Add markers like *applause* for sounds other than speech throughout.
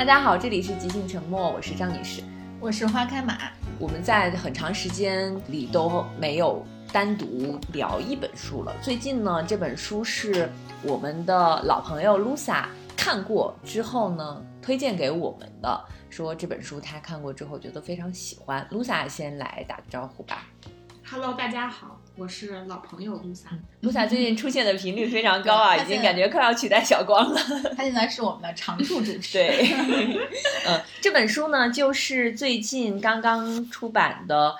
大家好，这里是即兴沉默，我是张女士，我是花开马。我们在很长时间里都没有单独聊一本书了。最近呢，这本书是我们的老朋友 Lusa 看过之后呢，推荐给我们的，说这本书他看过之后觉得非常喜欢。Lusa 先来打个招呼吧。Hello，大家好，我是老朋友露萨。露萨最近出现的频率非常高啊，已经感觉快要取代小光了。*laughs* 他现在是我们的常驻主持。对，嗯，这本书呢，就是最近刚刚出版的，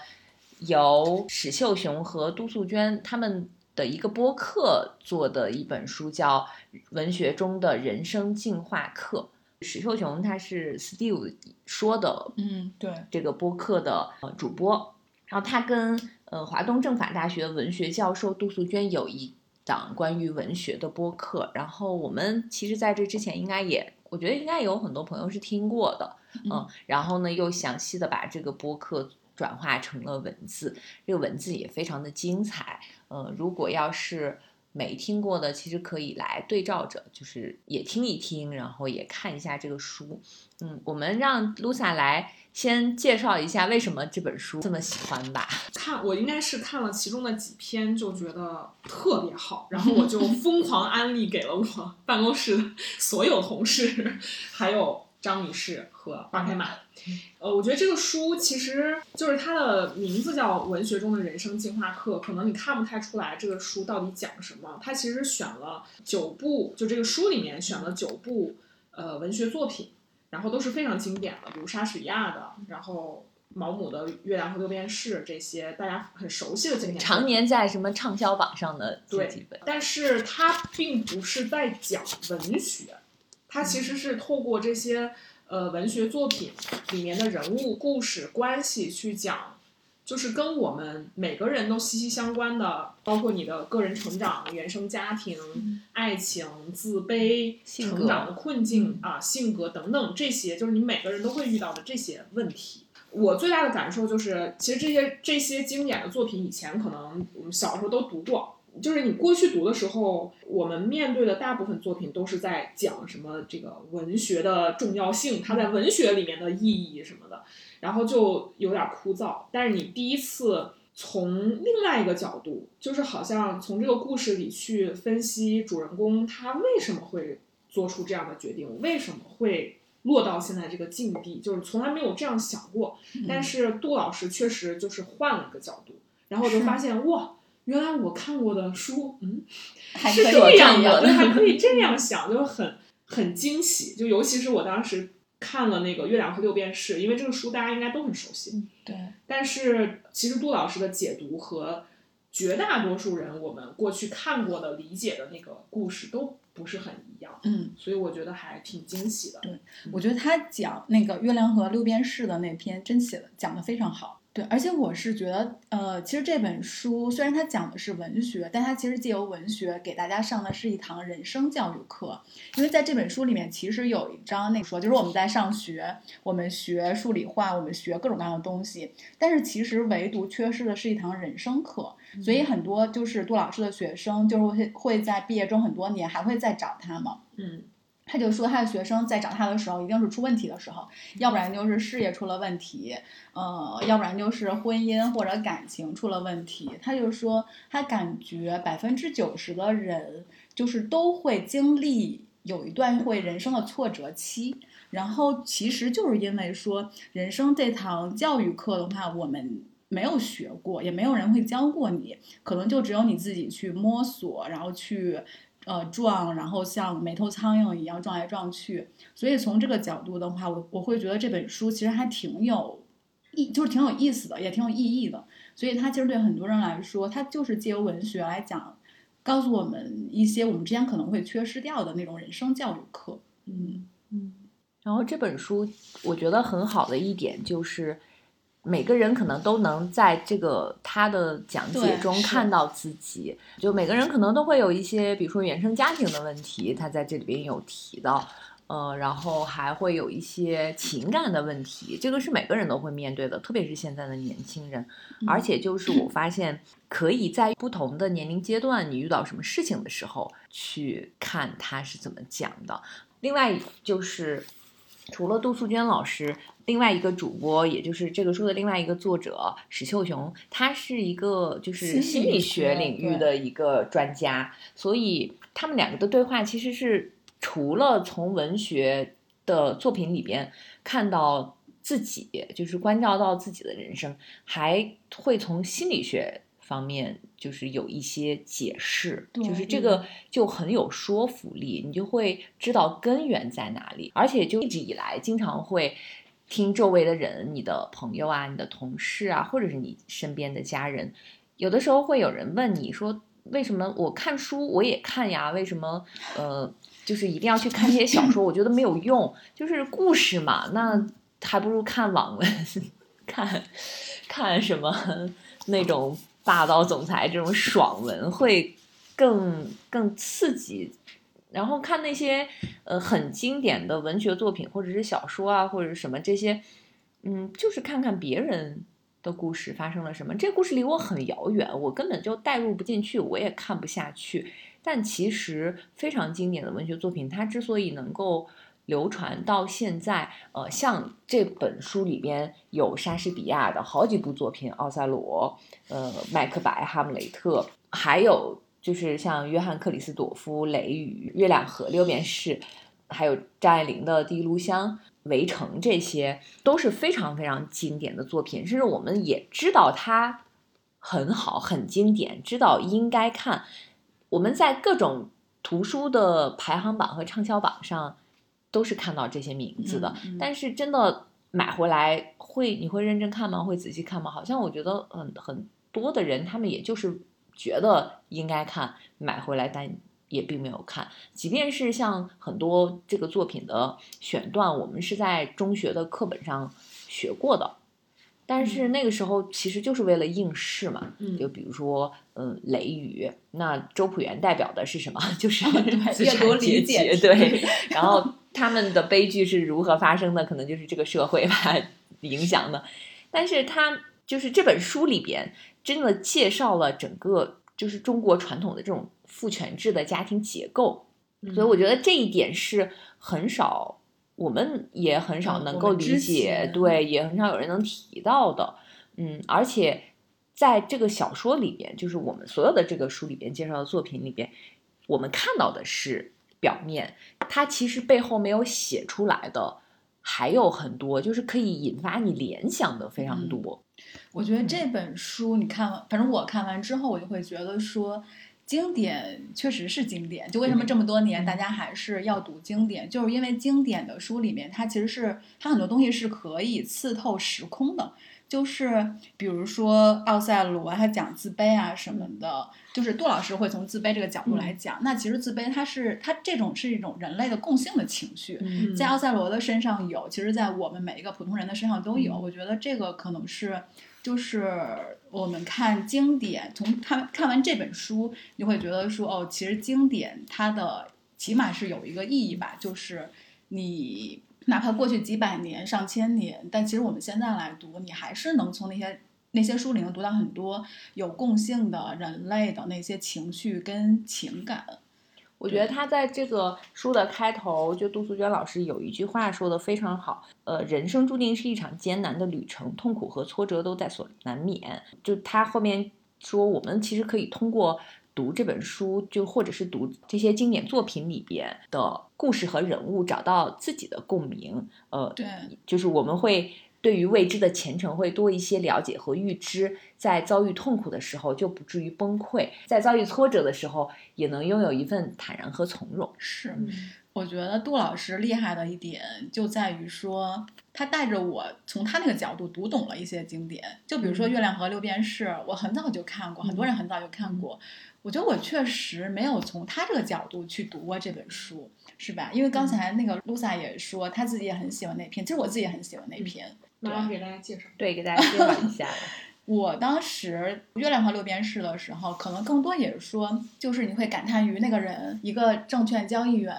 由史秀雄和都素娟他们的一个播客做的一本书，叫《文学中的人生进化课》。史秀雄他是 Steve 说的嗯，对，这个播客的呃主播，然后他跟呃华东政法大学文学教授杜素娟有一档关于文学的播客，然后我们其实在这之前应该也，我觉得应该有很多朋友是听过的，嗯，然后呢又详细的把这个播客转化成了文字，这个文字也非常的精彩，呃，如果要是没听过的，其实可以来对照着，就是也听一听，然后也看一下这个书。嗯，我们让 Lusa 来先介绍一下为什么这本书这么喜欢吧。看我应该是看了其中的几篇，就觉得特别好，然后我就 *laughs* 疯狂安利给了我办公室的所有同事，还有张女士和花开满。呃，我觉得这个书其实就是它的名字叫《文学中的人生进化课》，可能你看不太出来这个书到底讲什么。它其实选了九部，就这个书里面选了九部呃文学作品，然后都是非常经典的，比如莎士比亚的，然后毛姆的《月亮和六便士》这些大家很熟悉的经典。常年在什么畅销榜上的这几本，但是它并不是在讲文学，它其实是透过这些呃文学作品里面的人物、故事、关系去讲，就是跟我们每个人都息息相关的，包括你的个人成长、原生家庭、爱情、自卑、成长的困境啊、性格等等这些，就是你每个人都会遇到的这些问题。我最大的感受就是，其实这些这些经典的作品，以前可能我们小时候都读过。就是你过去读的时候，我们面对的大部分作品都是在讲什么这个文学的重要性，它在文学里面的意义什么的，然后就有点枯燥。但是你第一次从另外一个角度，就是好像从这个故事里去分析主人公他为什么会做出这样的决定，为什么会落到现在这个境地，就是从来没有这样想过。但是杜老师确实就是换了一个角度，然后我就发现哇，原来我看过的书，嗯，是这样的，对，还可以 *laughs* 这样想，就很很惊喜。就尤其是我当时看了那个《月亮和六便士》，因为这个书大家应该都很熟悉，对，但是其实杜老师的解读和绝大多数人我们过去看过的、理解的那个故事都不是很一样，嗯，所以我觉得还挺惊喜的。对我觉得他讲那个月亮和六便士的那篇真写的讲的非常好。对，而且我是觉得，呃，其实这本书虽然它讲的是文学，但它其实借由文学给大家上的是一堂人生教育课。因为在这本书里面，其实有一章那说，就是我们在上学，我们学数理化，我们学各种各样的东西，但是其实唯独缺失的是一堂人生课。所以很多就是杜老师的学生，就是会会在毕业中很多年还会再找他嘛。嗯他就说他的学生在找他的时候，一定是出问题的时候，要不然就是事业出了问题，呃，要不然就是婚姻或者感情出了问题。他就说他感觉百分之九十的人就是都会经历有一段会人生的挫折期，然后其实就是因为说人生这堂教育课的话，我们。没有学过，也没有人会教过你，可能就只有你自己去摸索，然后去呃撞，然后像没头苍蝇一样撞来撞去。所以从这个角度的话，我我会觉得这本书其实还挺有意，就是挺有意思的，也挺有意义的。所以它其实对很多人来说，它就是借由文学来讲，告诉我们一些我们之前可能会缺失掉的那种人生教育课。嗯嗯，然后这本书我觉得很好的一点就是。每个人可能都能在这个他的讲解中看到自己，就每个人可能都会有一些，比如说原生家庭的问题，他在这里边有提到，呃，然后还会有一些情感的问题，这个是每个人都会面对的，特别是现在的年轻人。*clears throat* 而且就是我发现，可以在不同的年龄阶段，你遇到什么事情的时候，去看他是怎么讲的。另外就是，除了杜素娟老师，另外一个主播，也就是这个书的另外一个作者史秀雄，他是一个就是心理学学领域的一个专家，所以他们两个的对话其实是除了从文学的作品里边看到自己，就是关照到自己的人生，还会从心理学方面就是有一些解释，就是这个就很有说服力，你就会知道根源在哪里，而且就一直以来经常会。听周围的人，你的朋友啊，你的同事啊，或者是你身边的家人，有的时候会有人问你说，为什么我看书我也看呀？为什么呃，就是一定要去看这些小说？我觉得没有用，就是故事嘛，那还不如看网文，*laughs* 看看什么那种霸道总裁这种爽文会更更刺激。然后看那些呃很经典的文学作品，或者是小说啊，或者什么这些，嗯，就是看看别人的故事发生了什么。这故事离我很遥远，我根本就代入不进去，我也看不下去。但其实非常经典的文学作品，它之所以能够流传到现在，呃，像这本书里边有莎士比亚的好几部作品，《奥赛罗》、呃，《麦克白》、《哈姆雷特》，还有。就是像约翰克里斯朵夫、雷雨、月亮河六便士，还有张爱玲的《第一炉香》、《围城》，这些都是非常非常经典的作品，甚至我们也知道它很好、很经典，知道应该看。我们在各种图书的排行榜和畅销榜上都是看到这些名字的，嗯嗯但是真的买回来会你会认真看吗？会仔细看吗？好像我觉得很很多的人他们也就是。觉得应该看，买回来，但也并没有看。即便是像很多这个作品的选段，我们是在中学的课本上学过的，但是那个时候其实就是为了应试嘛。嗯就比如说，嗯，雷雨，那周朴园代表的是什么？*laughs* 就是资阅读理解级对。然后他们的悲剧是如何发生的？可能就是这个社会吧影响的。但是他就是这本书里边。真的介绍了整个就是中国传统的这种父权制的家庭结构，嗯所以我觉得这一点是很少，我们也很少能够理解，对，也很少有人能提到的。嗯，而且在这个小说里边，就是我们所有的这个书里边介绍的作品里边，我们看到的是表面，它其实背后没有写出来的还有很多，就是可以引发你联想的非常多。我觉得这本书你看完，反正我看完之后，我就会觉得说，经典确实是经典。就为什么这么多年大家还是要读经典，就是因为经典的书里面，它其实是它很多东西是可以刺透时空的。就是比如说奥赛罗，他讲自卑啊什么的，就是杜老师会从自卑这个角度来讲。那其实自卑它是它这种是一种人类的共性的情绪，嗯在奥赛罗的身上有，其实，在我们每一个普通人的身上都有。我觉得这个可能是，就是我们看经典，从看看完这本书，你会觉得说，哦，其实经典它的起码是有一个意义吧，就是你哪怕过去几百年、上千年，但其实我们现在来读，你还是能从那些那些书里能读到很多有共性的人类的那些情绪跟情感。我觉得他在这个书的开头，就杜素娟老师有一句话说的非常好，呃，人生注定是一场艰难的旅程，痛苦和挫折都在所难免。就他后面说，我们其实可以通过读这本书，就或者是读这些经典作品里边的故事和人物，找到自己的共鸣。呃，对，就是我们会。对于未知的前程会多一些了解和预知，在遭遇痛苦的时候就不至于崩溃，在遭遇挫折的时候也能拥有一份坦然和从容。是。嗯我觉得杜老师厉害的一点就在于说，他带着我从他那个角度读懂了一些经典。就比如说《月亮河六便士》，我很早就看过，很多人很早就看过。我觉得我确实没有从他这个角度去读过这本书，是吧？因为刚才那个露萨也说，他自己也很喜欢那篇，其实我自己也很喜欢那篇。妈妈给大家介绍。对，给大家介绍一下。*laughs* 我当时《月亮和六便士》的时候，可能更多也是说，就是你会感叹于那个人，一个证券交易员，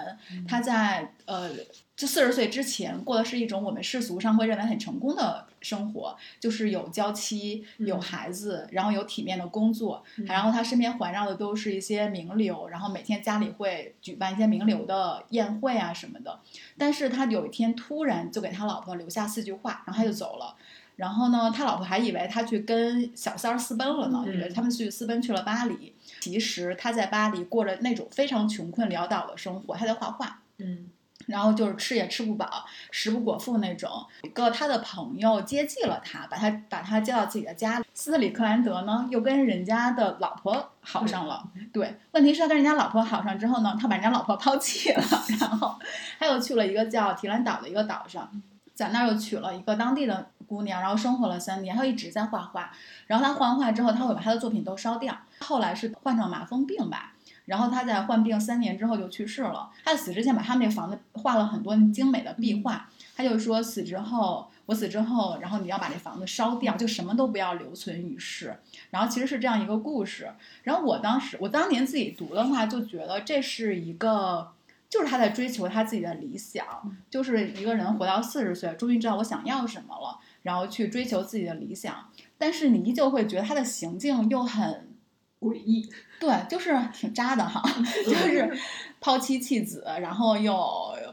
他在呃就四十岁之前过的是一种我们世俗上会认为很成功的生活，就是有娇妻、有嗯孩子，然后有体面的工作，嗯然后他身边环绕的都是一些名流，然后每天家里会举办一些名流的宴会啊什么的。但是他有一天突然就给他老婆留下四句话，然后他就走了。然后呢，他老婆还以为他去跟小三儿私奔了呢，嗯以为他们去私奔去了巴黎。其实他在巴黎过着那种非常穷困潦倒的生活，他在画画。嗯然后就是吃也吃不饱，食不果腹那种。一个他的朋友接济了他，把他把他接到自己的家里。斯特里克兰德呢，又跟人家的老婆好上了。对，问题是他跟人家老婆好上之后呢，他把人家老婆抛弃了，然后他又去了一个叫提兰岛的一个岛上，在那儿又娶了一个当地的姑娘，然后生活了三年。他一直在画画，然后他画完画之后，他会把他的作品都烧掉。后来是患上麻风病吧，然后他在患病三年之后就去世了。他死之前把他们那房子画了很多精美的壁画，他就说死之后，我死之后，然后你要把这房子烧掉，就什么都不要留存于世。然后其实是这样一个故事。然后我当时，我当年自己读的话，就觉得这是一个。就是他在追求他自己的理想，就是一个人活到四十岁，终于知道我想要什么了，然后去追求自己的理想。但是你依旧会觉得他的行径又很诡异，对，就是挺渣的哈，*laughs* 就是抛妻弃子，然后又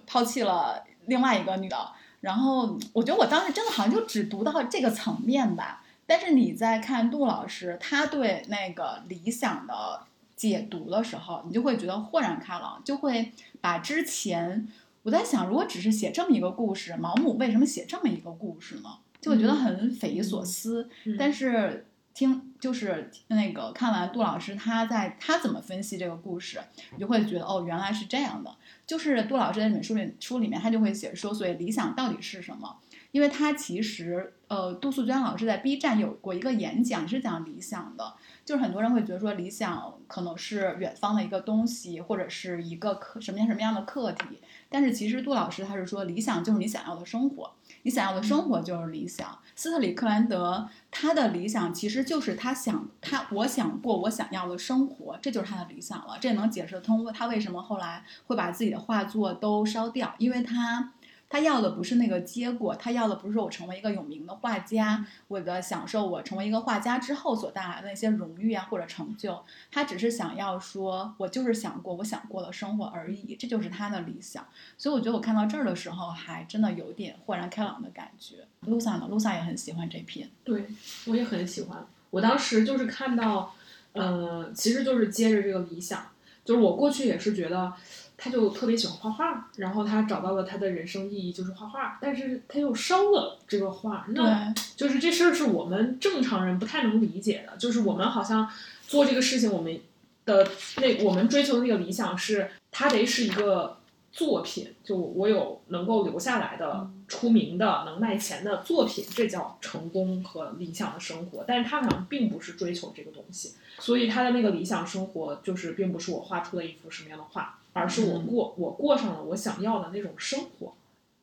抛弃了另外一个女的。然后我觉得我当时真的好像就只读到这个层面吧。但是你在看杜老师他对那个理想的解读的时候，你就会觉得豁然开朗，就会把之前我在想，如果只是写这么一个故事，毛姆为什么写这么一个故事呢？就会觉得很匪夷所思。但是是听就是那个看完杜老师他在他怎么分析这个故事，你就会觉得哦，原来是这样的。就是杜老师在这本书里书里面，他就会写说，所以理想到底是什么？因为他其实呃，杜素娟老师在 B 站有过一个演讲是讲理想的，就是很多人会觉得说理想可能是远方的一个东西，或者是一个课什么样什么样的课题，但是其实杜老师他是说理想就是你想要的生活，你想要的生活就是理想。斯特里克兰德他的理想其实就是他想他我想过我想要的生活，这就是他的理想了。这也能解释通他为什么后来会把自己的画作都烧掉，因为他他要的不是那个结果，他要的不是说我成为一个有名的画家，我的享受我成为一个画家之后所带来的那些荣誉啊或者成就，他只是想要说我就是想过我想过的生活而已，这就是他的理想。所以我觉得我看到这儿的时候，还真的有点豁然开朗的感觉。露萨呢？露萨也很喜欢这篇。对我也很喜欢。我当时就是看到，呃，其实就是接着这个理想，就是我过去也是觉得，他就特别喜欢画画，然后他找到了他的人生意义就是画画，但是他又烧了这个画，那，就是这事儿是我们正常人不太能理解的，就是我们好像做这个事情，我们的那我们追求的那个理想是，他得是一个作品，就我有能够留下来的、出名的、能卖钱的作品，这叫成功和理想的生活。但是他好像并不是追求这个东西，所以他的那个理想生活就是并不是我画出了一幅什么样的画，而是我过我过上了我想要的那种生活。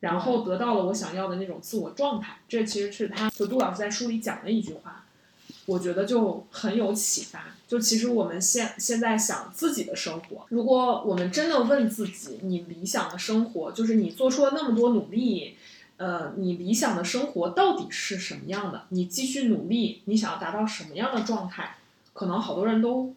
然后得到了我想要的那种自我状态，这其实是他就杜老师在书里讲的一句话，我觉得就很有启发。就其实我们现现在想自己的生活，如果我们真的问自己，你理想的生活，就是你做出了那么多努力，呃，你理想的生活到底是什么样的？你继续努力，你想要达到什么样的状态？可能好多人都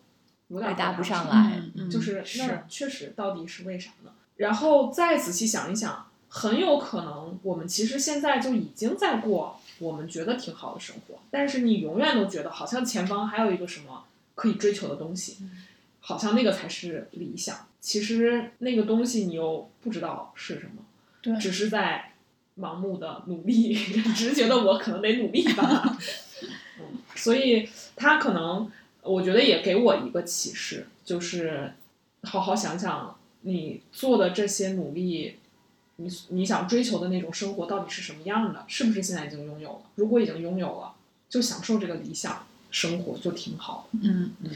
有点回答不上来。就是是那确实到底是为啥呢？然后再仔细想一想，很有可能我们其实现在就已经在过我们觉得挺好的生活，但是你永远都觉得好像前方还有一个什么可以追求的东西，好像那个才是理想。其实那个东西你又不知道是什么，对只是在盲目的努力，*laughs* 只是觉得我可能得努力吧。*laughs* 嗯，所以他可能，我觉得也给我一个启示，就是好好想想你做的这些努力，你你想追求的那种生活到底是什么样的，是不是现在已经拥有了？如果已经拥有了，就享受这个理想生活就挺好的。嗯嗯，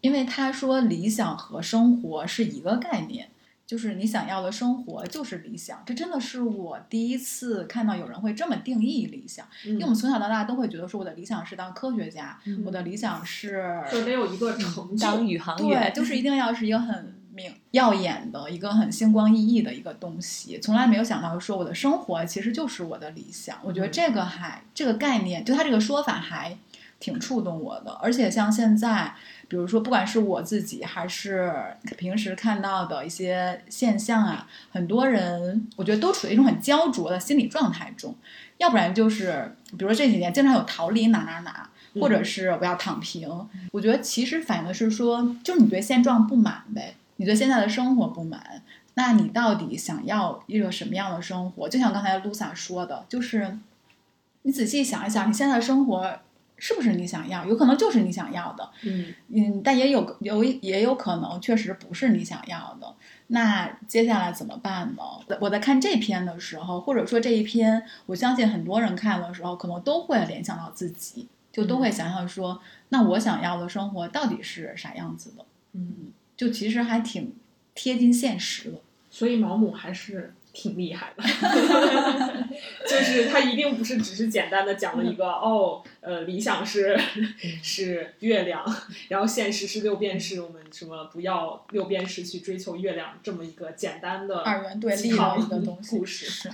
因为他说理想和生活是一个概念，就是你想要的生活就是理想。这真的是我第一次看到有人会这么定义理想，因为我们从小到大都会觉得说我的理想是当科学家，嗯我的理想是 *laughs* 就得有一个成就。当宇航员对，就是一定要是一个很明、耀眼的一个很星光熠熠的一个东西，从来没有想到说我的生活其实就是我的理想。我觉得嗯这个还这个概念，就他这个说法还挺触动我的。而且像现在，比如说不管是我自己还是平时看到的一些现象啊，很多人我觉得都处于一种很焦灼的心理状态中，要不然就是比如说这几年经常有逃离哪哪哪。或者是我要躺平，我觉得其实反映的是说，就是你对现状不满呗，你对现在的生活不满，那你到底想要一个什么样的生活？就像刚才 Lusa 说的，就是你仔细想一想，你现在的生活是不是你想要？有可能就是你想要的，嗯嗯，但也有有也有可能确实不是你想要的。那接下来怎么办呢？我在看这篇的时候，或者说这一篇，我相信很多人看的时候，可能都会联想到自己，就都会想想说，那我想要的生活到底是啥样子的？嗯，就其实还挺贴近现实的。所以毛姆还是挺厉害的，*laughs* 就是他一定不是只是简单的讲了一个哦，呃，理想是 *laughs* 是月亮，然后现实是六便士，我们什么不要六便士去追求月亮这么一个简单的二元对立的一个东 *laughs* 西故事。是，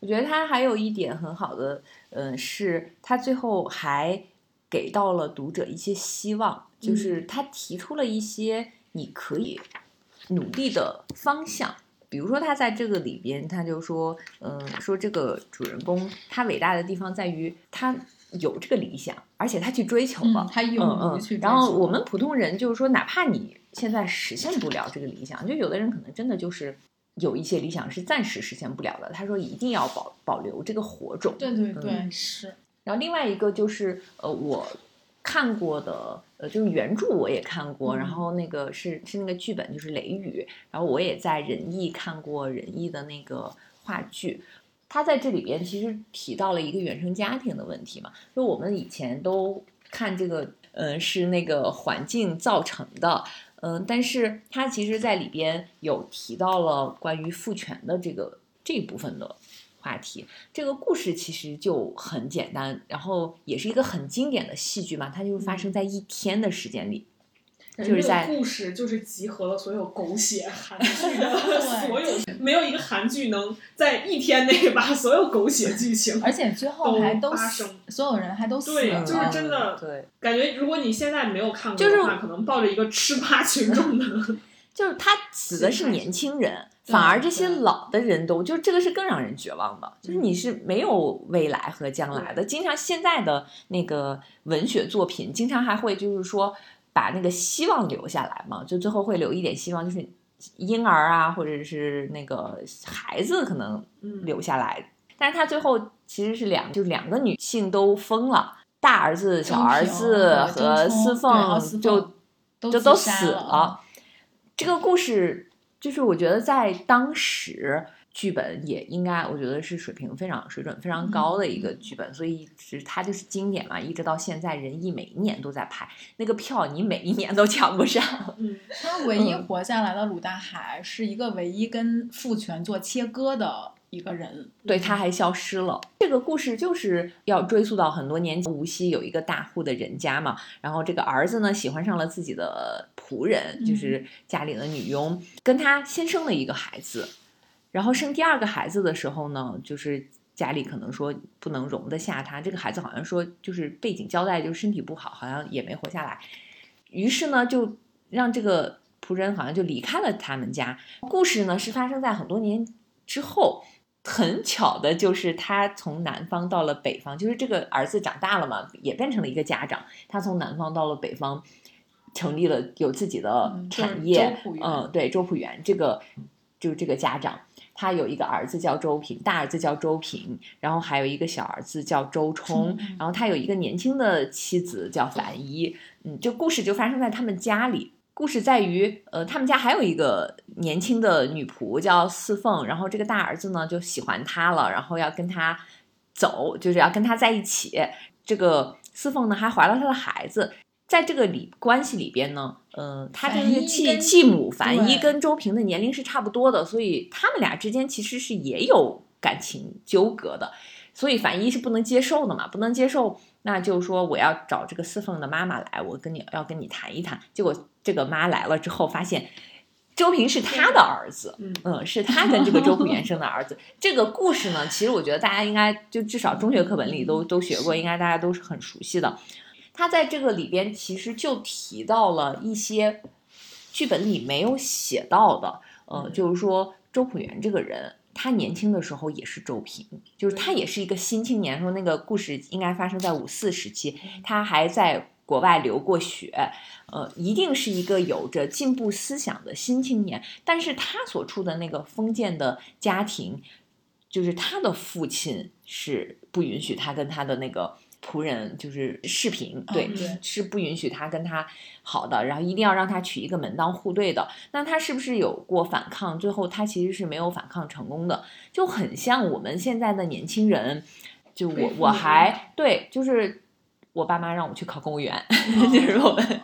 我觉得他还有一点很好的，嗯、是他最后还给到了读者一些希望，就是他提出了一些你可以努力的方向。比如说，他在这个里边，他就说，嗯，说这个主人公他伟大的地方在于他有这个理想，而且他去追求了嗯，，他勇嗯于去追求。嗯。然后我们普通人就是说，哪怕你现在实现不了这个理想，就有的人可能真的就是有一些理想是暂时实现不了的。他说一定要保保留这个火种。对对对，嗯是，然后另外一个就是呃，我看过的呃，就是原著我也看过，嗯然后那个是是那个剧本就是《雷雨》，然后我也在仁义看过仁义的那个话剧。他在这里边其实提到了一个原生家庭的问题嘛，就我们以前都看这个，呃，是那个环境造成的，嗯、但是他其实在里边有提到了关于父权的这个这一部分的话题。这个故事其实就很简单，然后也是一个很经典的戏剧嘛，它就是发生在一天的时间里。就是在故事就是集合了所有狗血韩 *laughs* 剧的所有，没有一个韩剧能在一天内把所有狗血剧情，而且最后还都发生所有人还都死了，对就是真的嗯对，感觉如果你现在没有看过就是的话，可能抱着一个吃瓜群众的，*laughs* 就是他死的是年轻人，对反而这些老的人都，就这个是更让人绝望的，就是你是没有未来和将来的。经常现在的那个文学作品，经常还会就是说把那个希望留下来嘛，就最后会留一点希望，就是婴儿啊，或者是那个孩子可能嗯，留下来。但是他最后其实是两，就两个女性都疯了，大儿子、小儿子和司凤就就都死了这个故事就是我觉得在当时剧本也应该，我觉得是水平非常水准非常高的一个剧本，所以一直它就是经典嘛，一直到现在，仁义每一年都在拍那个票，你每一年都抢不上。嗯，他唯一嗯活下来的鲁大海是一个唯一跟父权做切割的一个人。对，他还消失了。这个故事就是要追溯到很多年前，无锡有一个大户的人家嘛，然后这个儿子呢喜欢上了自己的仆人，就是家里的女佣，跟他先生了一个孩子，然后生第二个孩子的时候呢，就是家里可能说不能容得下他，这个孩子好像说就是背景交代就是身体不好，好像也没活下来，于是呢就让这个仆人好像就离开了他们家。故事呢是发生在很多年之后。很巧的就是他从南方到了北方，就是这个儿子长大了嘛，也变成了一个家长。他从南方到了北方，成立了有自己的产业。周朴园嗯，对，周朴园这个就是这个家长，他有一个儿子叫周平，大儿子叫周平，然后还有一个小儿子叫周冲，嗯然后他有一个年轻的妻子叫樊一。嗯，这故事就发生在他们家里。故事在于，呃，他们家还有一个年轻的女仆叫四凤，然后这个大儿子呢就喜欢她了，然后要跟她走，就是要跟她在一起。这个四凤呢还怀了他的孩子，在这个里关系里边呢，嗯、他就樊一是继继母樊一跟周平的年龄是差不多的，所以他们俩之间其实是也有感情纠葛的。所以樊一是不能接受的嘛，不能接受，那就是说我要找这个四凤的妈妈来，我跟你要跟你谈一谈。结果这个妈来了之后，发现周平是他的儿子，嗯嗯，是他跟这个周朴园 *laughs* 生的儿子。这个故事呢，其实我觉得大家应该就至少中学课本里都都学过，应该大家都是很熟悉的。他在这个里边其实就提到了一些剧本里没有写到的，呃，嗯就是说周朴园这个人。他年轻的时候也是周平，就是他也是一个新青年。说那个故事应该发生在五四时期，他还在国外留过学，呃，一定是一个有着进步思想的新青年。但是他所处的那个封建的家庭，就是他的父亲是不允许他跟他的那个仆人就是视频，对，是不允许他跟他好的，然后一定要让他娶一个门当户对的。那他是不是有过反抗？最后他其实是没有反抗成功的，就很像我们现在的年轻人。就我我还对，就是我爸妈让我去考公务员，*laughs* 就是我们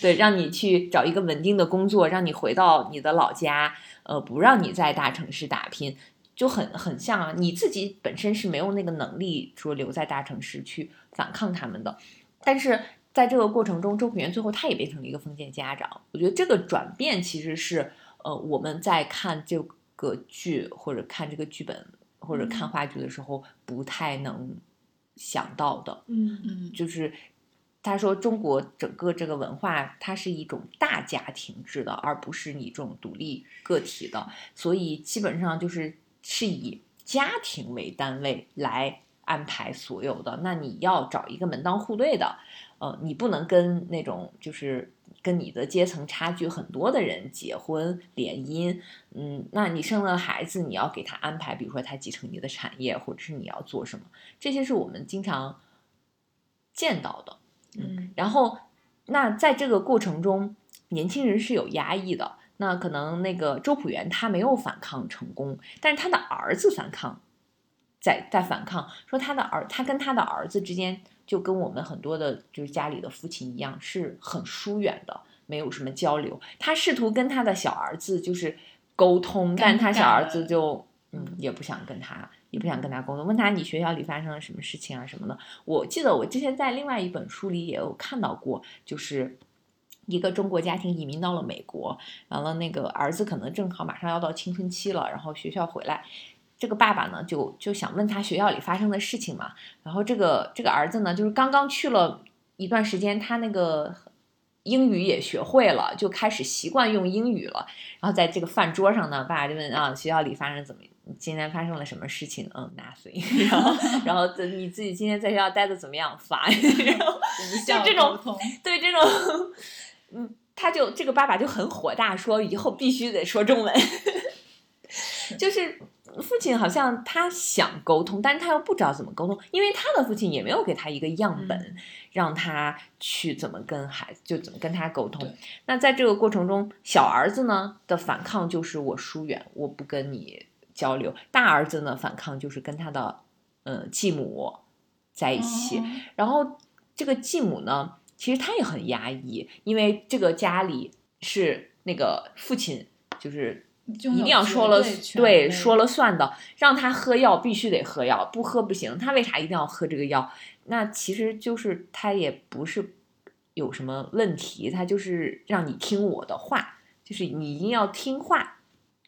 对让你去找一个稳定的工作，让你回到你的老家，呃，不让你在大城市打拼。就很很像啊，你自己本身是没有那个能力说留在大城市去反抗他们的，但是在这个过程中，周朴园最后他也变成了一个封建家长。我觉得这个转变其实是呃我们在看这个剧或者看这个剧本或者看话剧的时候不太能想到的，嗯嗯就是。他说：“中国整个这个文化，它是一种大家庭制的，而不是你这种独立个体的，所以基本上就是是以家庭为单位来安排所有的。那你要找一个门当户对的，呃，你不能跟那种就是跟你的阶层差距很多的人结婚联姻，嗯，那你生了孩子，你要给他安排，比如说他继承你的产业，或者是你要做什么，这些是我们经常见到的。”嗯然后，那在这个过程中，年轻人是有压抑的。那可能那个周朴园他没有反抗成功，但是他的儿子反抗，在在反抗，说他的儿他跟他的儿子之间就跟我们很多的就是家里的父亲一样，是很疏远的，没有什么交流。他试图跟他的小儿子就是沟通，但他小儿子就嗯也不想跟他。也不想跟他沟通，问他你学校里发生了什么事情啊什么的。我记得我之前在另外一本书里也有看到过，就是一个中国家庭移民到了美国，完了那个儿子可能正好马上要到青春期了，然后学校回来，这个爸爸呢就就想问他学校里发生的事情嘛，然后这个这个儿子呢就是刚刚去了一段时间，他那个。英语也学会了，就开始习惯用英语了。然后在这个饭桌上呢，爸爸就问啊，学校里发生怎么？今天发生了什么事情？嗯，nothing。然后，然后你自己今天在学校待的怎么样？烦。然后就这种对这种，嗯，他就这个爸爸就很火大，说以后必须得说中文。*laughs* 就是父亲好像他想沟通，但是他又不知道怎么沟通，因为他的父亲也没有给他一个样本，嗯让他去怎么跟孩子，就怎么跟他沟通。那在这个过程中，小儿子呢的反抗就是我疏远，我不跟你交流；大儿子呢反抗就是跟他的嗯继母在一起。哦然后这个继母呢，其实他也很压抑，因为这个家里是那个父亲就是一定要说了对说了算的，让他喝药必须得喝药，不喝不行。他为啥一定要喝这个药？那其实就是他也不是有什么问题，他就是让你听我的话，就是你一定要听话，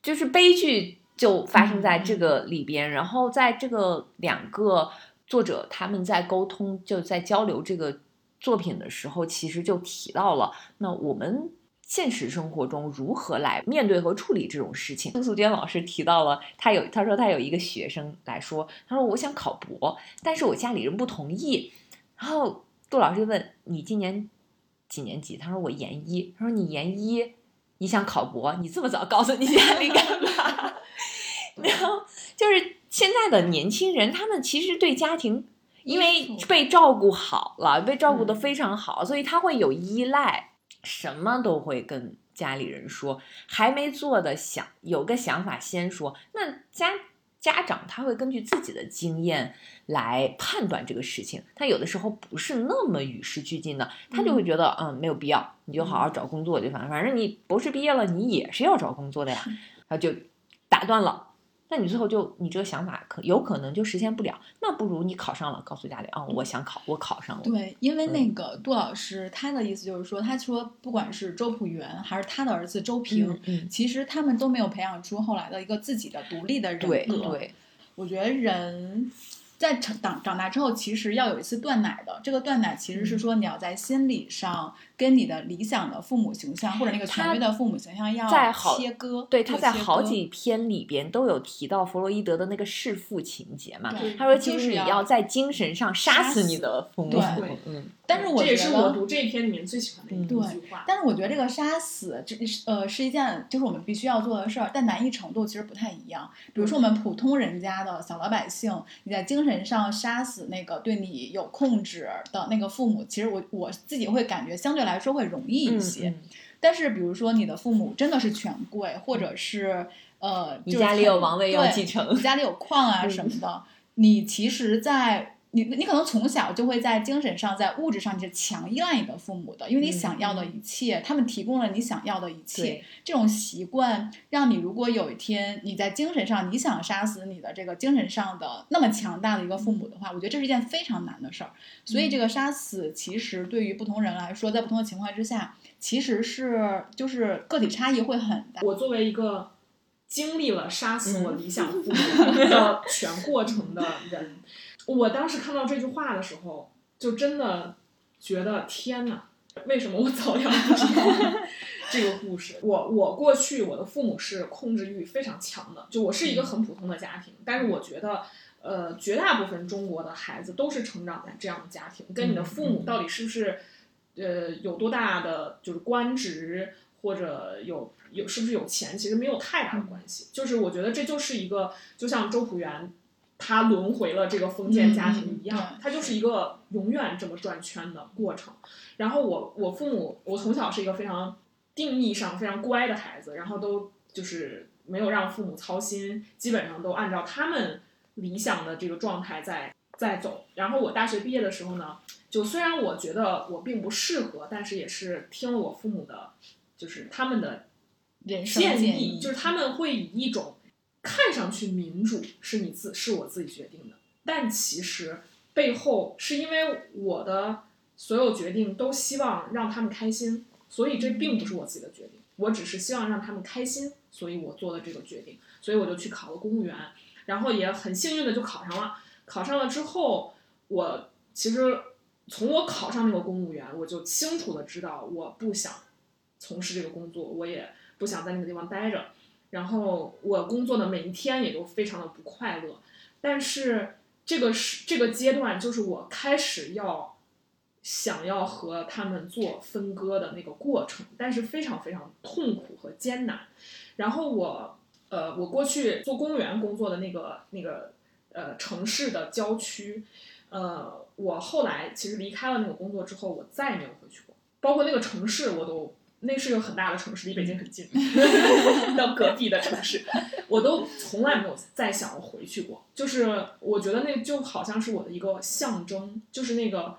就是悲剧就发生在这个里边。然后在这个两个作者他们在沟通，就在交流这个作品的时候，其实就提到了，那我们现实生活中如何来面对和处理这种事情。杜素娟老师提到了，他有他说他有一个学生来说，他说我想考博，但是我家里人不同意。然后杜老师就问你今年几年级？他说我研一。他说你研一，你想考博，你这么早告诉你家里干嘛？*laughs* 然后就是现在的年轻人，他们其实对家庭。因为被照顾好了，被照顾的非常好，所以他会有依赖，什么都会跟家里人说。还没做的想有个想法先说，那家家长他会根据自己的经验来判断这个事情，他有的时候不是那么与时俱进的，他就会觉得嗯没有必要，你就好好找工作就反正反正你博士毕业了，你也是要找工作的呀，*laughs* 他就打断了。那你最后就你这个想法可有可能就实现不了，那不如你考上了，告诉家里啊、我想考，我考上了。对，因为嗯那个杜老师他的意思就是说，他说不管是周朴园还是他的儿子周平，嗯嗯，其实他们都没有培养出后来的一个自己的独立的人格。对对，我觉得人在成长长大之后，其实要有一次断奶的。这个断奶其实嗯是说你要在心理上跟你的理想的父母形象或者那个权威的父母形象要切割。对，他在好几篇里边都有提到弗洛伊德的那个弑父情节嘛。对他说，其实你要要在精神上杀杀死你的父母。对对嗯，但是我这也是我读这一篇里面最喜欢的一句话。但是我觉得这个杀死，这是呃是一件就是我们必须要做的事儿，但难易程度其实不太一样。比如说我们普通人家的小老百姓，你在精神上杀死那个对你有控制的那个父母，其实我我自己会感觉相对来说会容易一嗯些。嗯但是比如说你的父母真的是权贵，或者是呃，你就是很家里有王位要对继承你家里有矿啊 *laughs* 嗯什么的，你其实在，你你可能从小就会在精神上、在物质上你是强依赖你的父母的，因为你嗯想要的一切，他们提供了你想要的一切。这种习惯让你，如果有一天你在精神上你想杀死你的这个精神上的那么强大的一个父母的话，我觉得这是一件非常难的事儿。所以这个杀死其实对于不同人来说，在不同的情况之下，其实是就是个体差异会很大。我作为一个经历了杀死嗯我理想父母的全过程的人，我当时看到这句话的时候，就真的觉得天哪，为什么我早点不知道这个故事？我我过去我的父母是控制欲非常强的，就我是一个很普通的家庭，但是我觉得。呃，绝大部分中国的孩子都是成长在这样的家庭，跟你的父母到底是不是，呃，有多大的就是官职，或者有有是不是有钱，其实没有太大的关系。就是我觉得这就是一个，就像周朴园，他轮回了这个封建家庭一样，嗯嗯对它就是一个永远这么转圈的过程。然后我我父母，我从小是一个非常定义上非常乖的孩子，然后都就是没有让父母操心，基本上都按照他们理想的这个状态在在走。然后我大学毕业的时候呢，就虽然我觉得我并不适合，但是也是听了我父母的，就是他们的人生建建议，就是他们会以一种看上去民主是你自是我自己决定的，但其实背后是因为我的所有决定都希望让他们开心，所以这并不是我自己的决定，我只是希望让他们开心，所以我做了这个决定，所以我就去考了公务员，然后也很幸运的就考上了。考上了之后，我其实从我考上那个公务员，我就清楚的知道我不想从事这个工作，我也不想在那个地方待着。然后我工作的每一天也都非常的不快乐，但是这个是这个阶段，就是我开始要想要和他们做分割的那个过程，但是非常非常痛苦和艰难。然后我呃，我过去做公务员工作的那个那个呃城市的郊区，呃，我后来其实离开了那个工作之后，我再也没有回去过，包括那个城市我都。那是个很大的城市，离北京很近，*laughs* 到隔壁的城市，我都从来没有再想要回去过。就是我觉得那就好像是我的一个象征，就是那个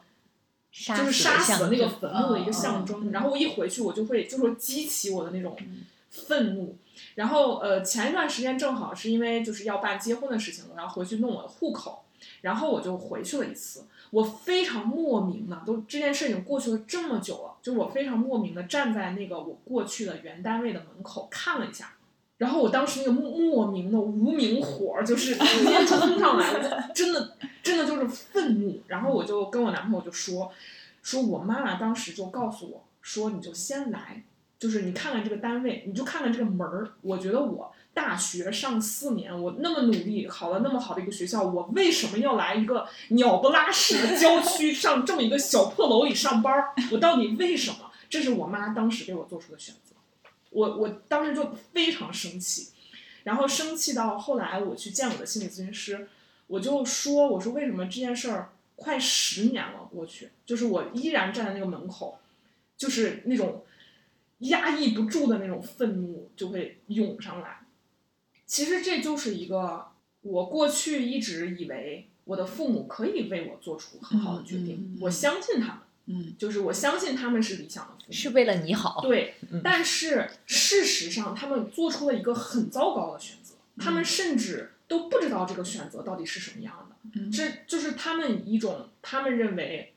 就是杀死的那个坟墓的一个嗯象征。然后我一回去，我就会就是激起我的那种嗯愤怒。然后呃，前一段时间正好是因为就是要办结婚的事情，我要回去弄我的户口，然后我就回去了一次。我非常莫名的，都这件事已经过去了这么久了，就我非常莫名的站在那个我过去的原单位的门口看了一下，然后我当时那个莫莫名的无名火就是直接冲上来了，*laughs* 真的真的就是愤怒。然后我就跟我男朋友就说，说我妈妈当时就告诉我说，你就先来，就是你看看这个单位，你就看看这个门儿。我觉得我大学上四年，我那么努力考了那么好的一个学校，我为什么要来一个鸟不拉屎的郊区上这么一个小破楼里上班？我到底为什么？这是我妈当时给我做出的选择。我我当时就非常生气，然后生气到后来我去见我的心理咨询师，我就说我说为什么这件事儿快十年了过去，就是我依然站在那个门口，就是那种压抑不住的那种愤怒就会涌上来。其实这就是一个我过去一直以为我的父母可以为我做出很好的决定，我相信他们，嗯。就是我相信他们是理想的父母，是为了你好。对嗯，但是事实上他们做出了一个很糟糕的选择，他们甚至都不知道这个选择到底是什么样的。嗯。这就是他们一种他们认为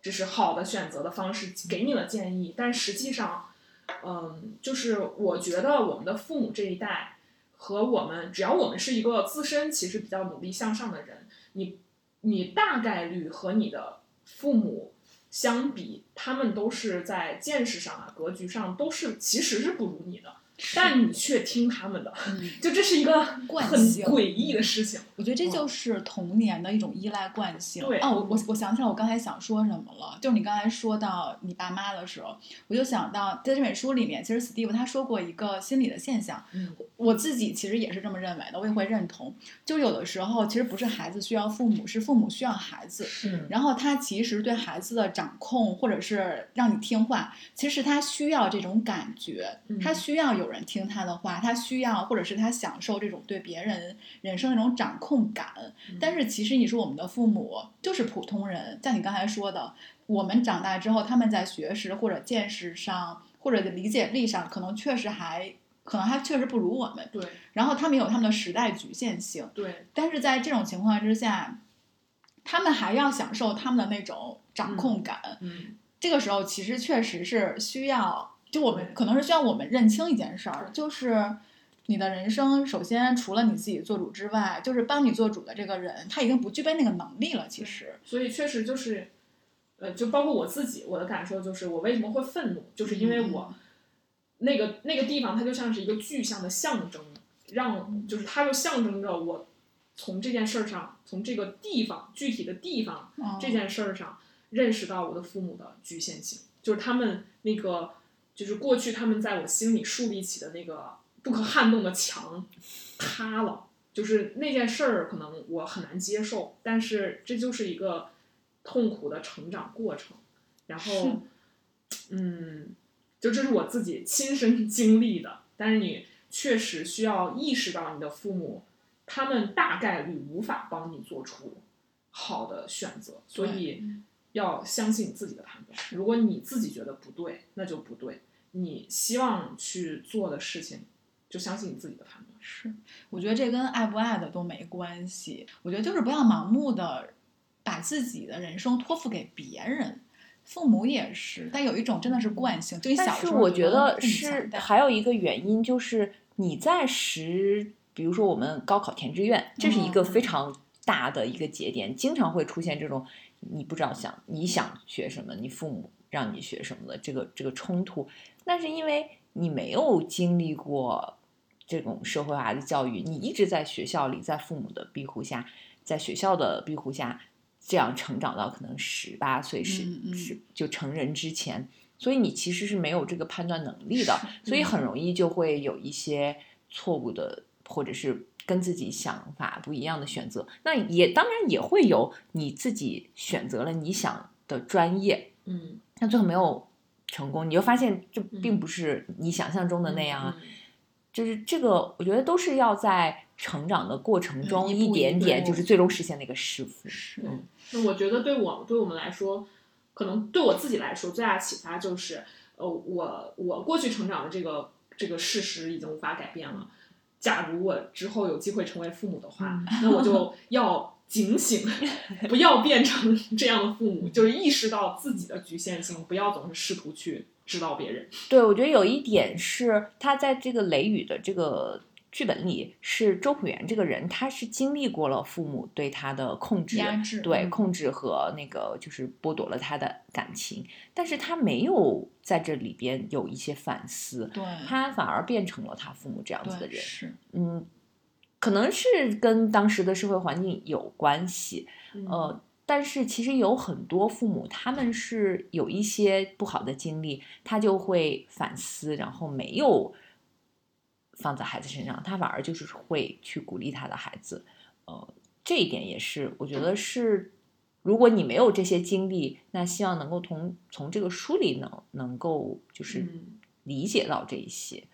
这是好的选择的方式，给你了建议，但实际上，嗯，就是我觉得我们的父母这一代和我们，只要我们是一个自身其实比较努力向上的人，你你大概率和你的父母相比，他们都是在见识上啊、格局上都是其实是不如你的，*laughs* 但你却听他们的，嗯 *laughs* 就这是一个惯很性诡异的事情。我觉得这就是童年的一种依赖惯性。对啊，我我我想起来我刚才想说什么了，就是你刚才说到你爸妈的时候，我就想到在这本书里面，其实 Steve 他说过一个心理的现象，嗯我自己其实也是这么认为的，我也会认同。就有的时候其实不是孩子需要父母，是父母需要孩子。嗯然后他其实对孩子的掌控，或者是让你听话，其实他需要这种感觉，嗯他需要有人听他的话，他需要或者是他享受这种对别人人生的那种掌控感。但是其实你说我们的父母就是普通人，像你刚才说的，我们长大之后，他们在学识或者见识上或者理解力上，可能确实还可能还确实不如我们。对然后他们有他们的时代局限性，对，但是在这种情况之下，他们还要享受他们的那种掌控感。嗯这个时候其实确实是需要，就我们可能是需要我们认清一件事儿，就是你的人生首先除了你自己做主之外，就是帮你做主的这个人，他已经不具备那个能力了。其实，所以确实就是，呃，就包括我自己，我的感受就是，我为什么会愤怒，就是因为我那个那个地方，它就像是一个具象的象征，让就是它就象征着我从这件事儿上，从这个地方具体的地方嗯这件事儿上认识到我的父母的局限性，就是他们那个就是过去他们在我心里树立起的那个不可撼动的墙塌了，就是那件事儿可能我很难接受，但是这就是一个痛苦的成长过程，然后嗯，就这是我自己亲身 *laughs* 经历的，但是你确实需要意识到你的父母。他们大概率无法帮你做出好的选择，所以要相信你自己的判断。如果你自己觉得不对，那就不对。你希望去做的事情，就相信你自己的判断。是，我觉得这跟爱不爱的都没关系。我觉得就是不要盲目的把自己的人生托付给别人。父母也是，但有一种真的是惯性，就你小但是时候我觉得是还有一个原因，就是你在十，比如说我们高考填志愿，这是一个嗯非常大的一个节点，经常会出现这种你不知道想你想学什么，你父母让你学什么的这个这个冲突。那是因为你没有经历过这种社会化的教育，你一直在学校里，在父母的庇护下，在学校的庇护下，这样成长到可能十八岁是是就成人之前，所以你其实是没有这个判断能力的，所以嗯。很容易就会有一些错误的，或者是跟自己想法不一样的选择。那也当然也会有你自己选择了你想的专业，嗯，但最后没有成功，你就发现这并嗯不是你想象中的那样啊。嗯就是这个，我觉得都是要在成长的过程中一点点，就是最终实现那个师傅。是嗯那我觉得对我对我们来说，可能对我自己来说最大的启发就是，呃，我我过去成长的这个这个事实已经无法改变了。假如我之后有机会成为父母的话，那我就要警醒，*laughs* 不要变成这样的父母，就是意识到自己的局限性，不要总是试图去指导别人。对，我觉得有一点是他在这个雷雨的这个剧本里，是周朴园这个人，他是经历过了父母对他的控制、压制对嗯。控制和那个就是剥夺了他的感情，但是他没有在这里边有一些反思，对他反而变成了他父母这样子的人。是。嗯，可能是跟当时的社会环境有关系，嗯。呃，但是其实有很多父母，他们是有一些不好的经历，他就会反思，然后没有放在孩子身上，他反而就是会去鼓励他的孩子。呃，这一点也是，我觉得是，如果你没有这些经历，那希望能够从从这个书里能能够就是嗯理解到这一些。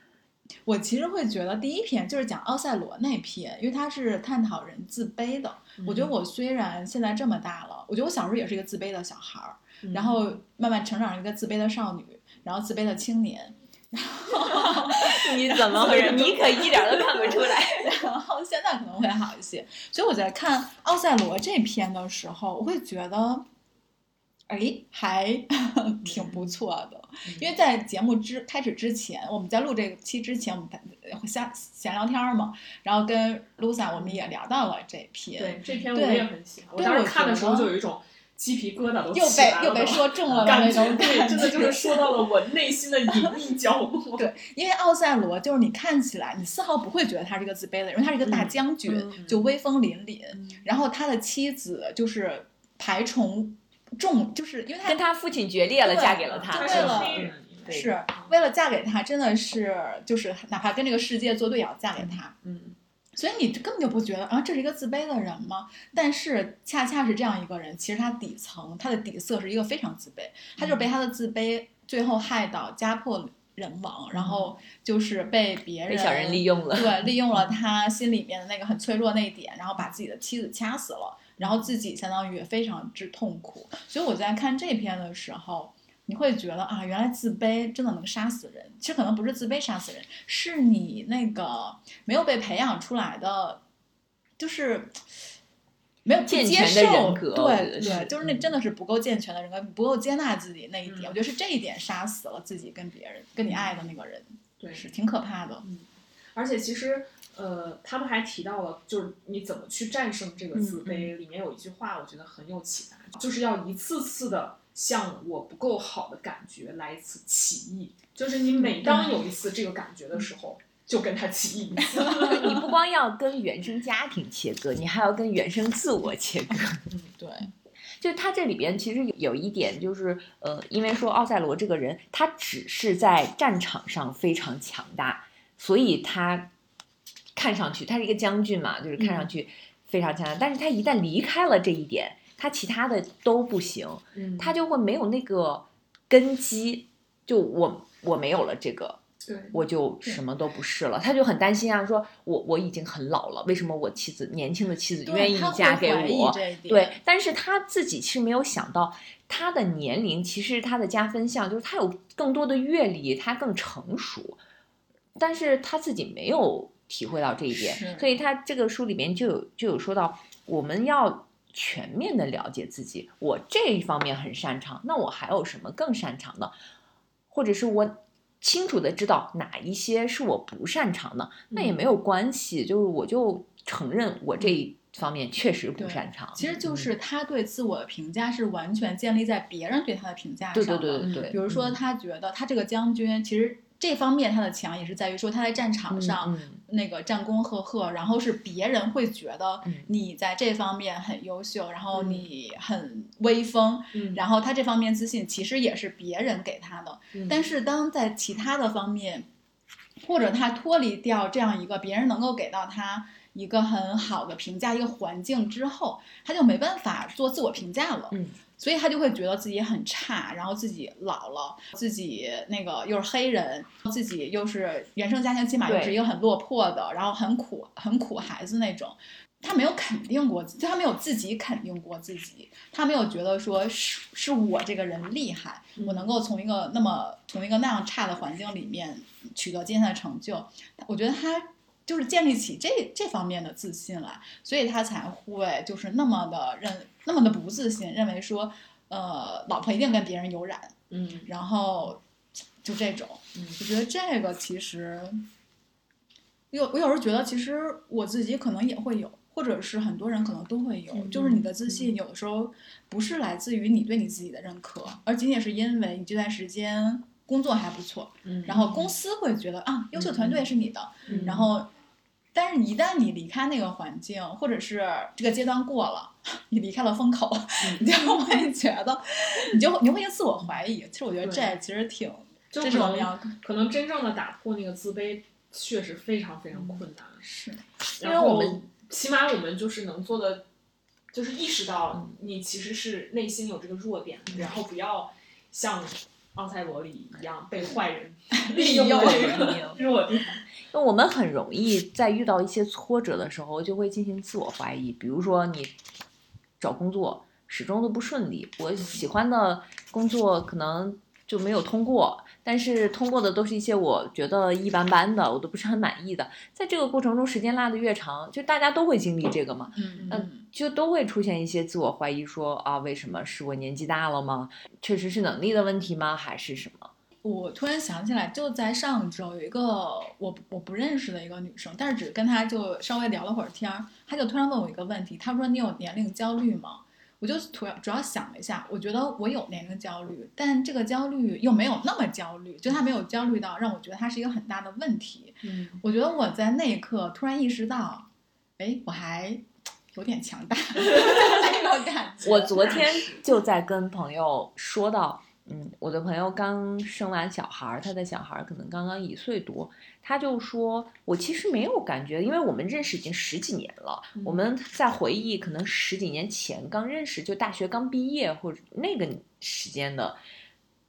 我其实会觉得第一篇就是讲奥赛罗那篇，因为他是探讨人自卑的。我觉得我虽然现在这么大了，我觉得我小时候也是一个自卑的小孩儿，嗯然后慢慢成长成一个自卑的少女，然后自卑的青年，*laughs* 你怎么回事？你可一点都看不出来。*laughs* 然后现在可能会好一些。所以我在看奥赛罗这篇的时候，我会觉得，哎，还 *laughs* 挺不错的。因为在节目之开始之前，我们在录这期之前，我们闲闲聊天嘛，然后跟 Lusa 我们也聊到了这篇。对，这篇我也很喜欢。我当时看的时候就有一种。鸡皮疙瘩都又被又被说中了感觉，对，真的就是说到了我内心的隐秘角落。*laughs* 对，因为奥赛罗就是你看起来你丝毫不会觉得他是一个自卑的人，因为他是一个大将军，就威风凛凛。然后他的妻子就是排虫重，就是因为他跟他父亲决裂了，嫁给了他，为了是为了嫁给他，真的是就是哪怕跟这个世界作对，也要嫁给他。嗯。所以你根本就不觉得啊，这是一个自卑的人吗？但是恰恰是这样一个人，其实他底层他的底色是一个非常自卑，他就是被他的自卑最后害到家破人亡，然后就是被别人被小人利用了，对，利用了他心里面的那个很脆弱那一点，然后把自己的妻子掐死了，然后自己相当于也非常之痛苦。所以我在看这篇的时候。你会觉得啊，原来自卑真的能杀死人。其实可能不是自卑杀死人，是你那个没有被培养出来的，就是没有健全的人格。对对，就是那真的是不够健全的人格，不够接纳自己那一点。我觉得是这一点杀死了自己跟别人、跟你爱的那个人。对，是挺可怕的。嗯，而且其实呃，他们还提到了，就是你怎么去战胜这个自卑。里面有一句话，我觉得很有启发，就是要一次次的。像我不够好的感觉来一次起义，就是你每当有一次这个感觉的时候，就跟他起义。*laughs* 你不光要跟原生家庭切割，你还要跟原生自我切割。嗯，*laughs* 对。就他这里边其实有有一点，就是呃，因为说奥赛罗这个人，他只是在战场上非常强大，所以他看上去他是一个将军嘛，就是看上去非常强大。但是他一旦离开了这一点。他其他的都不行，他就会没有那个根基。就我我没有了这个，我就什么都不是了。他就很担心啊，说我我已经很老了，为什么我妻子年轻的妻子愿意嫁给我？对，但是他自己其实没有想到，他的年龄其实他的加分项就是他有更多的阅历，他更成熟，但是他自己没有体会到这一点，所以他这个书里面就有就有说到我们要。全面的了解自己，我这一方面很擅长，那我还有什么更擅长的？或者是我清楚的知道哪一些是我不擅长的，那也没有关系，就是我就承认我这一方面确实不擅长。其实就是他对自我的评价是完全建立在别人对他的评价上的。对对对对对。比如说，他觉得他这个将军其实。这方面他的强也是在于说他在战场上那个战功赫赫，然后是别人会觉得你在这方面很优秀，然后你很威风，然后他这方面自信其实也是别人给他的。但是当在其他的方面，或者他脱离掉这样一个别人能够给到他一个很好的评价一个环境之后，他就没办法做自我评价了。所以他就会觉得自己很差，然后自己老了，自己那个又是黑人，自己又是原生家庭起码又是一个很落魄的，然后很苦很苦孩子那种。他没有肯定过自己，他没有自己肯定过自己，他没有觉得说是是我这个人厉害，我能够从一个那么从一个那样差的环境里面取得今天的成就。我觉得他就是建立起这这方面的自信来，所以他才会就是那么的认。那么的不自信，认为说，呃，老婆一定跟别人有染，嗯，然后就这种，嗯我觉得这个其实，有我有时候觉得，其实我自己可能也会有，或者是很多人可能都会有，就是你的自信有的时候不是来自于你对你自己的认可，而仅仅是因为你这段时间工作还不错，嗯，然后公司会觉得啊，优秀团队是你的，然后。但是，一旦你离开那个环境，或者是这个阶段过了，*laughs* 你离开了风口，*laughs* 你就会觉得，你就你会自我怀疑。其实我觉得这其实挺，就可能可能真正的打破那个自卑，确实非常非常困难。是，因为我们起码我们就是能做的，就是意识到你其实是内心有这个弱点，然后不要像。奥赛罗里一样被坏人 *laughs* 利用弱点，那我们很容易在遇到一些挫折的时候，就会进行自我怀疑。比如说，你找工作始终都不顺利，我喜欢的工作可能就没有通过，但是通过的都是一些我觉得一般般的，我都不是很满意的。在这个过程中，时间拉得越长，就大家都会经历这个嘛，嗯嗯，就都会出现一些自我怀疑说，啊，为什么是我年纪大了吗？确实是能力的问题吗？还是什么？我突然想起来，就在上周有一个我我不认识的一个女生，但是只跟她就稍微聊了会儿天儿，她就突然问我一个问题，她说：“你有年龄焦虑吗？”我就突然主要想了一下，我觉得我有年龄焦虑，但这个焦虑又没有那么焦虑，就她没有焦虑到让我觉得她是一个很大的问题。嗯，我觉得我在那一刻突然意识到，哎，我还有点强大 *laughs* 那种感觉。我昨天就在跟朋友说到，嗯，我的朋友刚生完小孩儿，他的小孩儿可能刚刚一岁多，他就说，我其实没有感觉，因为我们认识已经十几年了，我们在回忆可能十几年前刚认识，就大学刚毕业或者那个时间的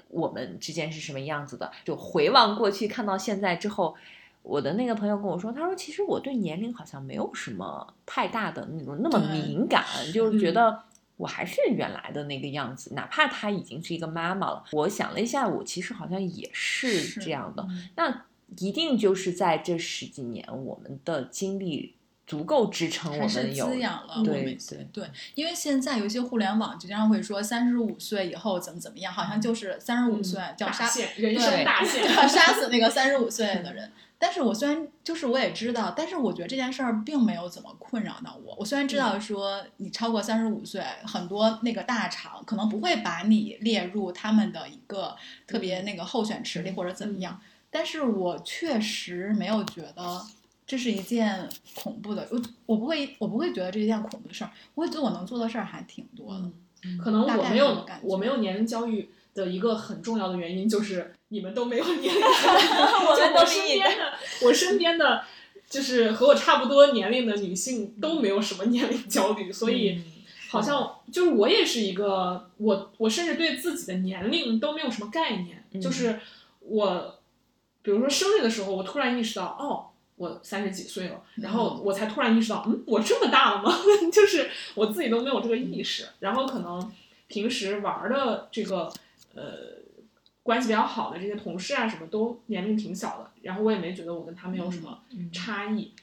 我们之间是什么样子的，就回望过去，看到现在之后。我的那个朋友跟我说，他说其实我对年龄好像没有什么太大的那种那么敏感，就是觉嗯得我还是原来的那个样子，哪怕她已经是一个妈妈了。我想了一下，我其实好像也是是这样的。嗯那一定就是在这十几年，我们的经历足够支撑我们有滋养了我对们对对，因为现在有一些互联网就经常会说三十五岁以后怎么怎么样，好像就是三十五岁叫杀限，人生大限。杀死那个三十五岁的人。但是我虽然就是我也知道，但是我觉得这件事儿并没有怎么困扰到我。我虽然知道说你超过三十五岁，很多那个大厂可能不会把你列入他们的一个特别那个候选池里或者怎么样，但是我确实没有觉得这是一件恐怖的，我我不会我不会觉得这是一件恐怖的事儿，我会觉得我能做的事儿还挺多的。可能我没有感我没有年龄焦虑的一个很重要的原因就是你们都没有年龄焦虑，*laughs* 我就们都我身边的我身边的就是和我差不多年龄的女性都没有什么年龄焦虑，所以嗯好像就是我也是一个我我甚至对自己的年龄都没有什么概念，嗯就是我比如说生日的时候，我突然意识到哦。我三十几岁了，然后我才突然意识到，嗯，我这么大了吗？*laughs* 就是我自己都没有这个意识。然后可能平时玩的这个呃关系比较好的这些同事啊，什么都年龄挺小的，然后我也没觉得我跟他们有什么差异。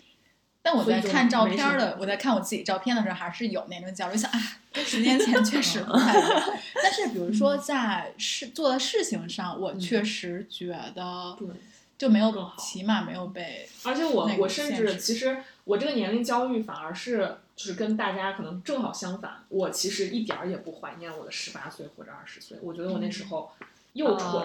但我在看照片儿的，我在看我自己照片的时候，还是有那种焦虑，想啊，*laughs* 跟十年前确实不太一样。*laughs* 但是比如说在事做的事情上，我确实觉得对，就没有更好，起码没有被而且我我甚至其实我这个年龄焦虑反而是就是跟大家可能正好相反，我其实一点儿也不怀念我的十八岁或者二十岁，我觉得我那时候又蠢、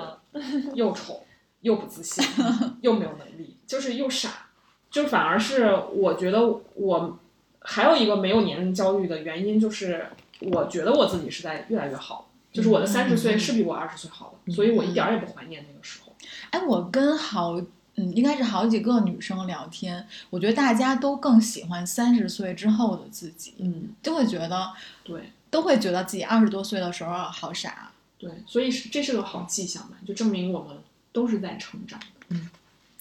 又丑又不自信 *laughs* 又没有能力，就是又傻，就反而是我觉得我还有一个没有年龄焦虑的原因，就是我觉得我自己是在越来越好。就是我的三十岁是比我二十岁好的，所以我一点儿也不怀念那个时候。哎，我跟好，嗯，应该是好几个女生聊天，我觉得大家都更喜欢三十岁之后的自己，嗯，就会觉得对都会觉得自己二十多岁的时候好傻。对，所以是这是个好迹象吧，就证明我们都是在成长的。嗯，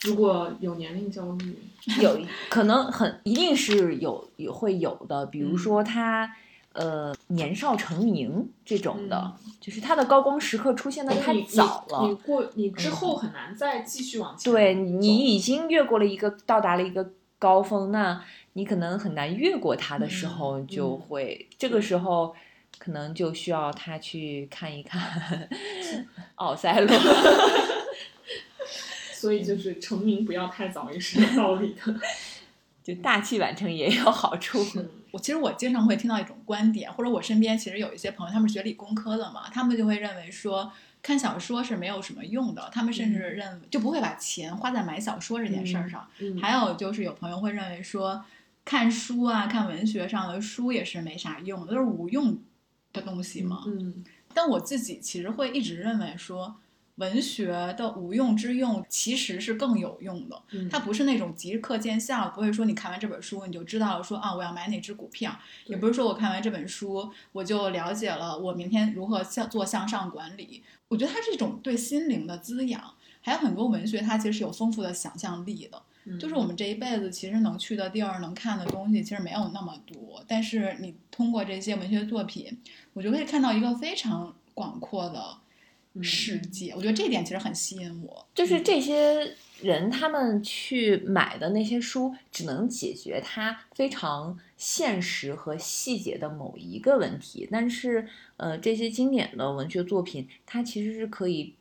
如果有年龄焦虑，有可能很一定是有有会有的，比如说他。呃，年少成名这种的，就是他的高光时刻出现的太早了。你过你之后很难再继续往前。对你已经越过了一个到达了一个高峰，那你可能很难越过他的时候，就会、这个时候可能就需要他去看一看 *laughs* 奥赛罗。*laughs* *laughs* 所以就是成名不要太早也是有道理的。就大器晚成也有好处。我其实我经常会听到一种观点，或者我身边其实有一些朋友，他们是学理工科的嘛，他们就会认为说看小说是没有什么用的，他们甚至认就不会把钱花在买小说这件事儿上。嗯，还有就是有朋友会认为说看书啊，看文学上的书也是没啥用的，都是无用的东西嘛。嗯，但我自己其实会一直认为说。文学的无用之用其实是更有用的，嗯它不是那种即刻见效，不会说你看完这本书你就知道了说啊我要买哪只股票，也不是说我看完这本书我就了解了我明天如何向做向上管理。我觉得它是一种对心灵的滋养，还有很多文学它其实是有丰富的想象力的。嗯就是我们这一辈子其实能去的地儿、能看的东西其实没有那么多，但是你通过这些文学作品，我就可以看到一个非常广阔的世界。我觉得这一点其实很吸引我。就是这些人他们去买的那些书，只能解决他非常现实和细节的某一个问题，但是呃，这些经典的文学作品，它其实是可以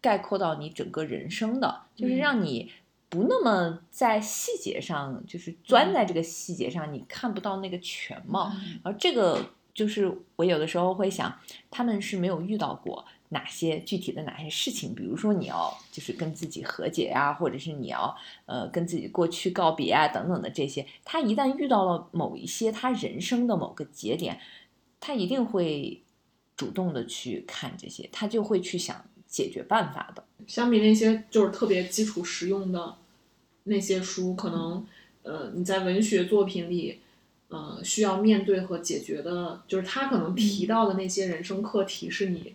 概括到你整个人生的，就是让你。不那么在细节上，就是钻在这个细节上，你看不到那个全貌。而这个就是我有的时候会想，他们是没有遇到过哪些具体的哪些事情，比如说你要就是跟自己和解呀，或者是你要呃跟自己过去告别啊等等的这些。他一旦遇到了某一些他人生的某个节点，他一定会主动的去看这些，他就会去想解决办法的。相比那些就是特别基础实用的。那些书可能，呃，你在文学作品里，呃，需要面对和解决的，就是他可能提到的那些人生课题，是你，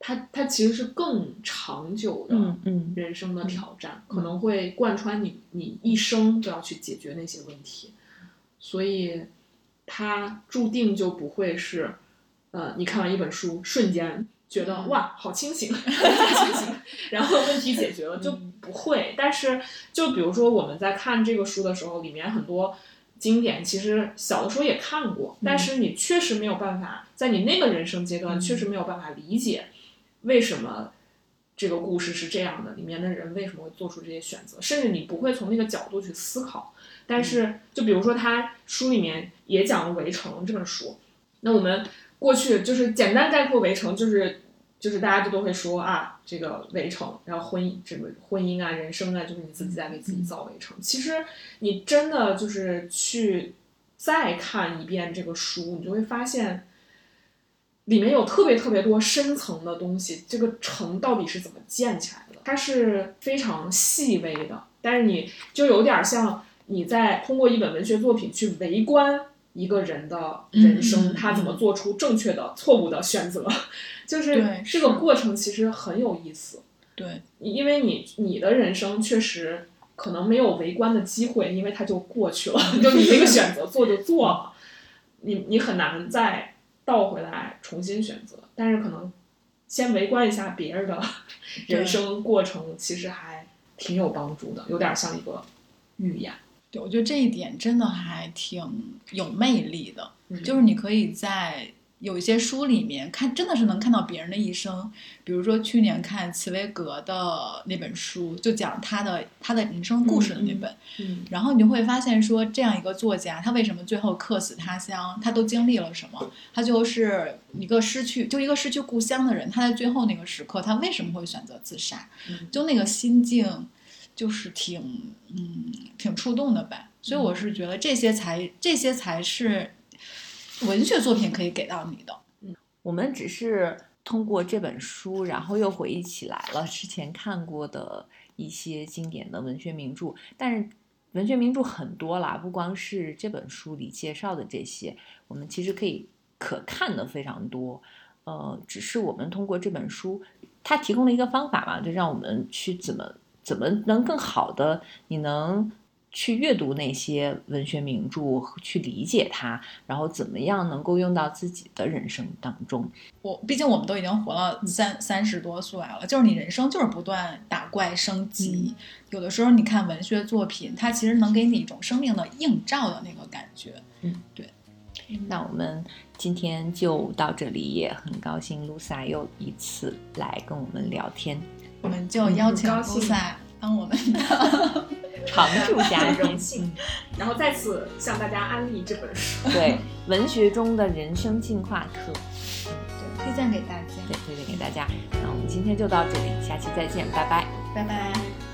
他他其实是更长久的人生的挑战，可能会贯穿你你一生都要去解决那些问题，所以，它注定就不会是，呃，你看完一本书瞬间。觉得哇，好清醒，清醒，*laughs* 然后问题解决了就不会。但是，就比如说我们在看这个书的时候，里面很多经典，其实小的时候也看过，但是你确实没有办法在你那个人生阶段，确实没有办法理解为什么这个故事是这样的，里面的人为什么会做出这些选择，甚至你不会从那个角度去思考。但是，就比如说他书里面也讲了《围城》这本书，那我们。过去就是简单概括围城，就是就是大家就都会说啊，这个围城，然后婚姻这个婚姻啊，人生啊，就是你自己在给自己造围城。其实你真的就是去再看一遍这个书，你就会发现里面有特别特别多深层的东西。这个城到底是怎么建起来的？它是非常细微的，但是你就有点像你在通过一本文学作品去围观。一个人的人生，他怎么做出正确的、错误的选择，*laughs* 就是这个过程其实很有意思。对，因为你你的人生确实可能没有围观的机会，因为它就过去了，*laughs* 就你那个选择做就做了，你你很难再倒回来重新选择。但是可能先围观一下别人的人生过程，其实还挺有帮助的，有点像一个预言。对，我觉得这一点真的还挺有魅力的，就是你可以在有一些书里面看，真的是能看到别人的一生。比如说去年看茨威格的那本书，就讲他的他的人生故事的那本，嗯然后你就会发现说，这样一个作家，他为什么最后客死他乡？他都经历了什么？他就是一个失去，就一个失去故乡的人，他在最后那个时刻，他为什么会选择自杀？就那个心境。就是挺嗯挺触动的吧，所以我是觉得这些才这些才是文学作品可以给到你的。嗯，我们只是通过这本书，然后又回忆起来了之前看过的一些经典的文学名著，但是文学名著很多啦，不光是这本书里介绍的这些，我们其实可以可看的非常多。呃，只是我们通过这本书，它提供了一个方法嘛，就让我们去怎么。怎么能更好的？你能去阅读那些文学名著，去理解它，然后怎么样能够用到自己的人生当中？我毕竟我们都已经活了三三十多岁了，就是你人生就是不断打怪升级。有的时候你看文学作品，它其实能给你一种生命的映照的那个感觉。嗯，对。那我们今天就到这里，也很高兴露萨又一次来跟我们聊天。我们就邀请露萨当我们的常驻嘉宾，荣幸。然后再次向大家安利这本书，对 *laughs* 文学中的人生进化课，对，推荐给大家，对，推荐给大家。那我们今天就到这里，下期再见，拜拜，拜拜。